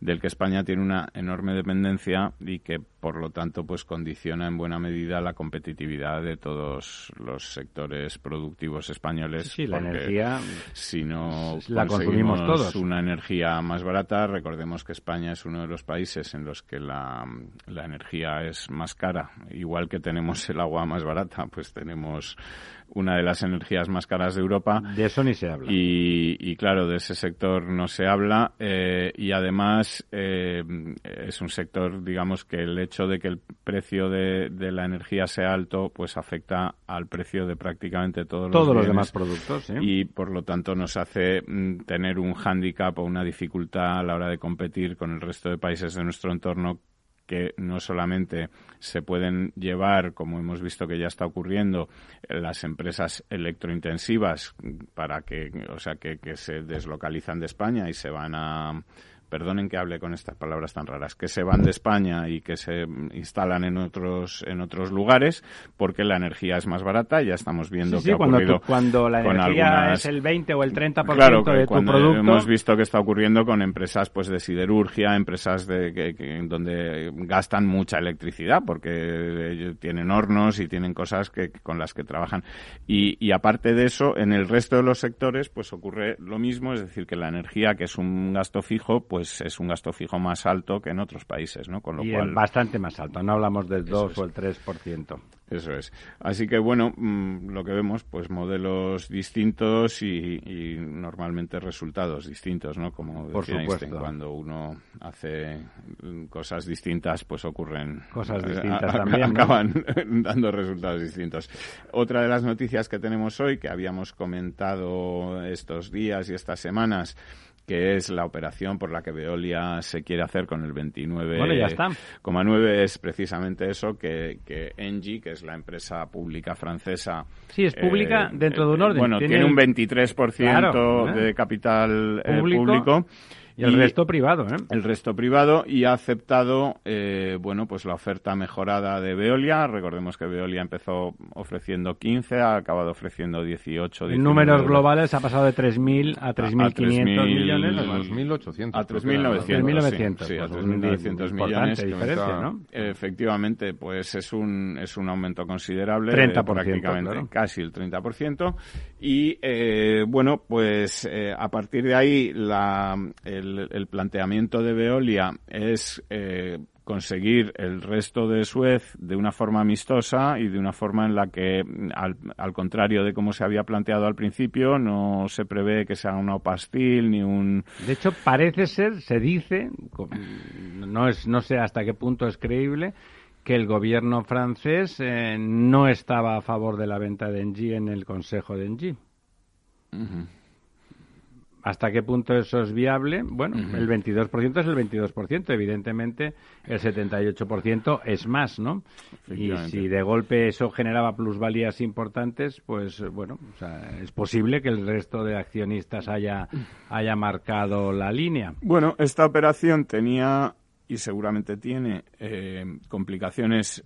del que España tiene una enorme dependencia y que por lo tanto pues condiciona en buena medida la competitividad de todos los sectores productivos españoles. Sí, la energía si no la consumimos todos. una energía más barata, recordemos que España es uno de los países en los que la, la energía es más cara, igual que tenemos el agua más barata, pues tenemos una de las energías más caras de Europa. De eso ni se habla. Y, claro, de ese sector no se habla. Eh, y además eh, es un sector, digamos, que el hecho de que el precio de, la energía sea alto, pues afecta al precio de prácticamente todos, todos los, demás productos. Y por lo tanto nos hace mm, tener un hándicap o una dificultad a la hora de competir con el resto de países de nuestro entorno que no solamente se pueden llevar, como hemos visto que ya está ocurriendo, las empresas electrointensivas para que, o sea, que, que se deslocalizan de España y se van a perdonen que hable con estas palabras tan raras, que se van de España y que se instalan en otros en otros lugares porque la energía es más barata. Ya estamos viendo que ha cuando, ocurrido cuando la energía es el 20 o el 30% claro, de tu producto. Hemos visto que está ocurriendo con empresas pues de siderurgia, empresas de que, donde gastan mucha electricidad porque tienen hornos y tienen cosas que con las que trabajan. Y, y aparte de eso, en el resto de los sectores pues ocurre lo mismo, es decir, que la energía, que es un gasto fijo, pues pues es un gasto fijo más alto que en otros países, ¿no? Con lo cual bastante más alto. No hablamos del 2 o el 3%. Eso es. Así que bueno, mm, lo que vemos, pues modelos distintos y, normalmente resultados distintos, ¿no? Como Por supuesto. cuando uno hace cosas distintas, pues ocurren cosas distintas también. Acaban dando resultados distintos. Otra de las noticias que tenemos hoy, que habíamos comentado estos días y estas semanas, que es la operación por la que Veolia se quiere hacer con el 29,9 bueno, es precisamente eso que, que Engie, que es la empresa pública francesa. Sí, es pública eh, dentro de un orden. Bueno, tiene, un 23% ¿eh? de capital eh, público y el resto privado, ¿eh? El resto privado y ha aceptado, eh, bueno, pues la oferta mejorada de Veolia. Recordemos que Veolia empezó ofreciendo 15, ha acabado ofreciendo 18. En números globales ha pasado de 3.000 a 3.500 millones. A 2.800. A 3.900. Sí, a 3.900 pues millones. diferencia, ¿no? Efectivamente, pues es un, es un aumento considerable. 30%, prácticamente, casi el 30%. Y, eh, bueno, pues eh, a partir de ahí la... El, el, planteamiento de Veolia es eh, conseguir el resto de Suez de una forma amistosa y de una forma en la que, al, contrario de como se había planteado al principio, no se prevé que sea una pastil ni un... De hecho, parece ser, se dice, no, es, no sé hasta qué punto es creíble, que el gobierno francés eh, no estaba a favor de la venta de Engie en el Consejo de Engie. ¿Hasta qué punto eso es viable? Bueno, el 22% es el 22%. Evidentemente, el 78% es más, ¿no? Y si de golpe eso generaba plusvalías importantes, pues bueno, es posible que el resto de accionistas haya, haya marcado la línea. Bueno, esta operación tenía y seguramente tiene eh, complicaciones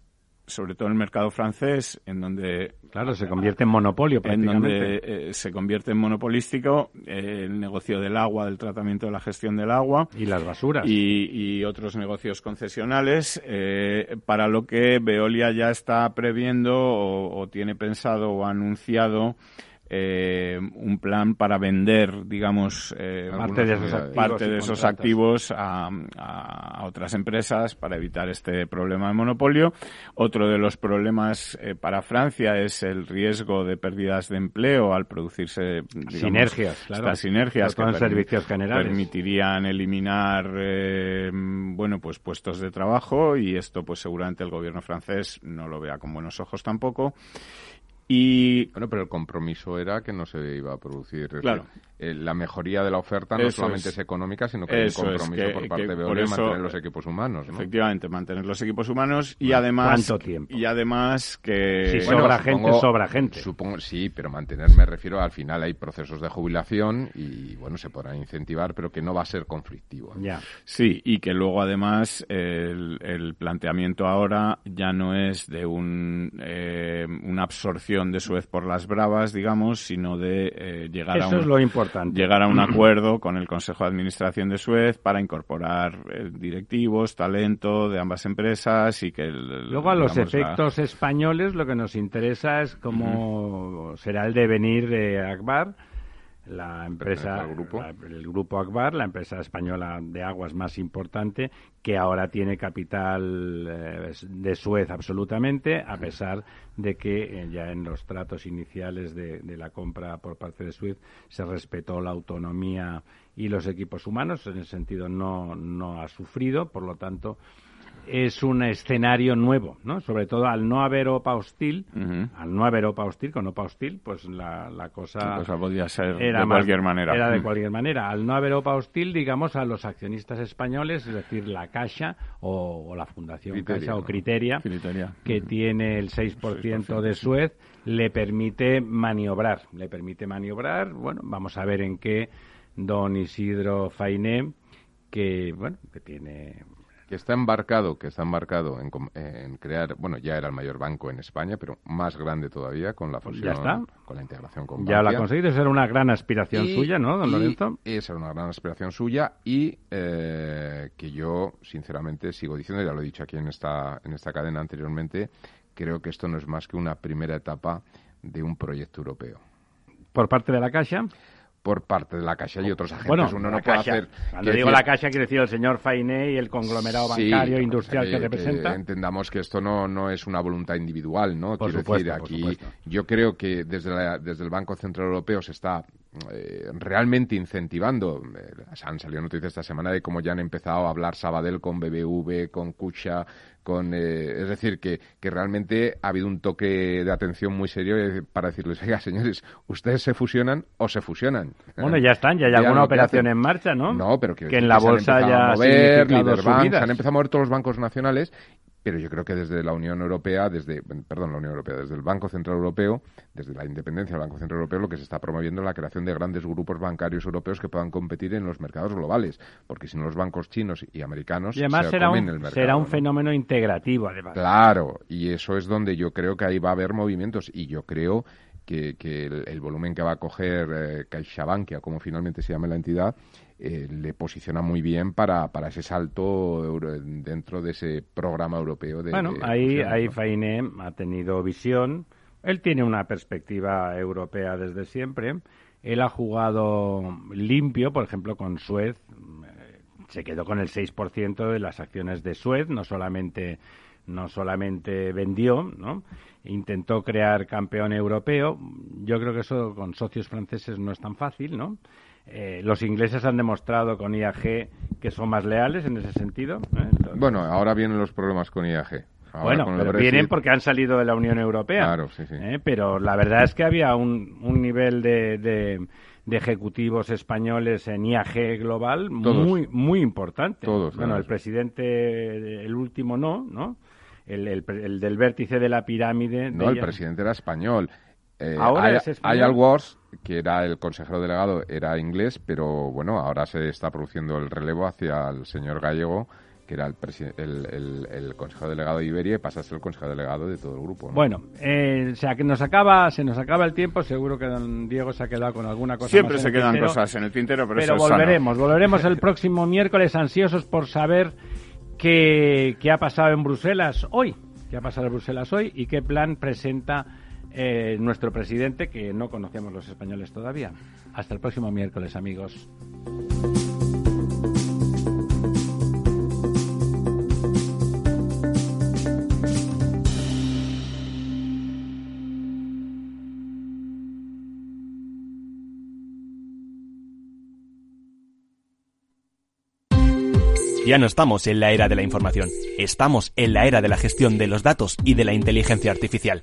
sobre todo en el mercado francés, en donde... Claro, se convierte en monopolio prácticamente. En donde eh, se convierte en monopolístico eh, el negocio del agua, del tratamiento de la gestión del agua. Y las basuras. Y, otros negocios concesionales, eh, para lo que Veolia ya está previendo o, o tiene pensado o anunciado eh, un plan para vender, digamos, eh, parte de esos activos, parte de esos activos a, a, otras empresas para evitar este problema de monopolio. Otro de los problemas eh, para Francia es el riesgo de pérdidas de empleo al producirse digamos, sinergias, claro. estas sinergias que servicios generales. permitirían eliminar, eh, bueno, pues puestos de trabajo y esto, pues seguramente el gobierno francés no lo vea con buenos ojos tampoco. Y bueno, pero el compromiso era que no se iba a producir. Claro. Eh, la mejoría de la oferta no solamente es, económica, sino que hay un compromiso por parte de Veolia mantener los equipos humanos. ¿no? Efectivamente, mantener los equipos humanos y además. ¿Cuánto tiempo? Y además que. Si sobra gente, sobra gente. Supongo, sí, pero mantener me refiero al final hay procesos de jubilación y bueno, se podrán incentivar, pero que no va a ser conflictivo. Ya. Sí, y que luego además el, planteamiento ahora ya no es de un, eh, una absorción de Suez por las bravas, digamos, sino de eh, llegar a un. Es lo importante Llegar a un acuerdo con el Consejo de Administración de Suez para incorporar eh, directivos, talento de ambas empresas y que... Luego a los efectos españoles lo que nos interesa es cómo será el devenir de Akbar la empresa, el grupo Akbar, la empresa española de aguas más importante, que ahora tiene capital eh, de Suez absolutamente, a pesar de que eh, ya en los tratos iniciales de, de, la compra por parte de Suez se respetó la autonomía y los equipos humanos, en ese sentido no, no ha sufrido, por lo tanto es un escenario nuevo, ¿no? Sobre todo al no haber OPA hostil, al no haber OPA hostil, con OPA hostil, pues la, la cosa... podía ser era de cualquier manera. Era de cualquier manera. Al no haber OPA hostil, digamos, a los accionistas españoles, es decir, la Caixa o, la Fundación Caixa o Criteria, que tiene el 6%, de Suez, le permite maniobrar. Le permite maniobrar, bueno, vamos a ver en qué don Isidro Fainé, que, bueno, que tiene que está embarcado, que está embarcado en, crear, bueno, ya era el mayor banco en España, pero más grande todavía con la pues fusión, con la integración con Ya la ha conseguido, esa era una gran aspiración suya, ¿no, don Lorenzo? Esa era una gran aspiración suya y eh, que yo, sinceramente, sigo diciendo, ya lo he dicho aquí en esta, en esta cadena anteriormente, creo que esto no es más que una primera etapa de un proyecto europeo. ¿Por parte de la Caixa? Por parte de la Caixa y otros agentes. Bueno, Uno no puede hacer. Cuando digo la Caixa, quiere decir el señor Fainé y el conglomerado bancario e industrial que, representa. entendamos que esto no, no es una voluntad individual, ¿no? Por quiero decir, aquí yo creo que desde, desde el Banco Central Europeo se está eh, realmente incentivando. Eh, han salido noticias esta semana de cómo ya han empezado a hablar Sabadell con BBV, con Cucha, con, eh, es decir, que, que realmente ha habido un toque de atención muy serio para decirles, oiga, señores, ustedes se fusionan o se fusionan. Bueno, ya están, ya hay alguna operación en marcha, ¿no? No, pero que, en la bolsa ya mover, se han empezado a mover todos los bancos nacionales pero yo creo que desde la Unión Europea, desde, perdón, la Unión Europea, desde el Banco Central Europeo, desde la independencia del Banco Central Europeo, lo que se está promoviendo es la creación de grandes grupos bancarios europeos que puedan competir en los mercados globales, porque si no los bancos chinos y americanos y además se será un, el mercado. Será un fenómeno integrativo, además. Claro, y eso es donde yo creo que ahí va a haber movimientos, y yo creo que, el, volumen que va a coger eh, CaixaBankia, como finalmente se llama la entidad, eh, le posiciona muy bien para, para ese salto dentro de ese programa europeo de. Bueno, ahí, ahí Fainé ha tenido visión. Él tiene una perspectiva europea desde siempre. Él ha jugado limpio, por ejemplo, con Suez. Eh, se quedó con el 6% de las acciones de Suez, no solamente no solamente vendió, ¿no? Intentó crear campeón europeo. Yo creo que eso con socios franceses no es tan fácil, ¿no? Eh, los ingleses han demostrado con IAG que son más leales en ese sentido. ¿eh? bueno, ahora vienen los problemas con IAG. bueno, pero vienen porque han salido de la Unión Europea. Claro, sí, sí. ¿eh? Pero la verdad es que había un, un nivel de, de, ejecutivos españoles en IAG global muy muy importante. Todos. Bueno, el presidente, el último no, ¿no? El, el, del vértice de la pirámide. No, el presidente era español. Eh, ahora hay, Wars, que era el consejero delegado, era inglés, pero bueno, ahora se está produciendo el relevo hacia el señor Gallego, que era el, el, consejero delegado de Iberia y pasa a ser el consejero delegado de todo el grupo. Bueno, eh, o sea que nos acaba, se nos acaba el tiempo, seguro que don Diego se ha quedado con alguna cosa. Siempre se quedan cosas en el tintero, pero, pero volveremos, volveremos el próximo miércoles ansiosos por saber qué, qué ha pasado en Bruselas hoy, qué ha pasado en Bruselas hoy y qué plan presenta eh, nuestro presidente, que no conocemos los españoles todavía. Hasta el próximo miércoles, amigos. Ya no estamos en la era de la información, estamos en la era de la gestión de los datos y de la inteligencia artificial.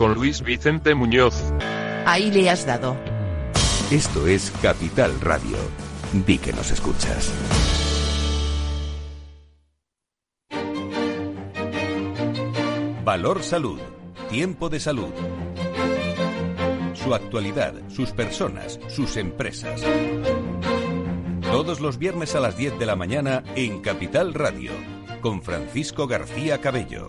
con Luis Vicente Muñoz. Ahí le has dado. Esto es Capital Radio. Di que nos escuchas. Valor Salud. Tiempo de salud. Su actualidad, sus personas, sus empresas. Todos los viernes a las 10 de la mañana en Capital Radio, con Francisco García Cabello.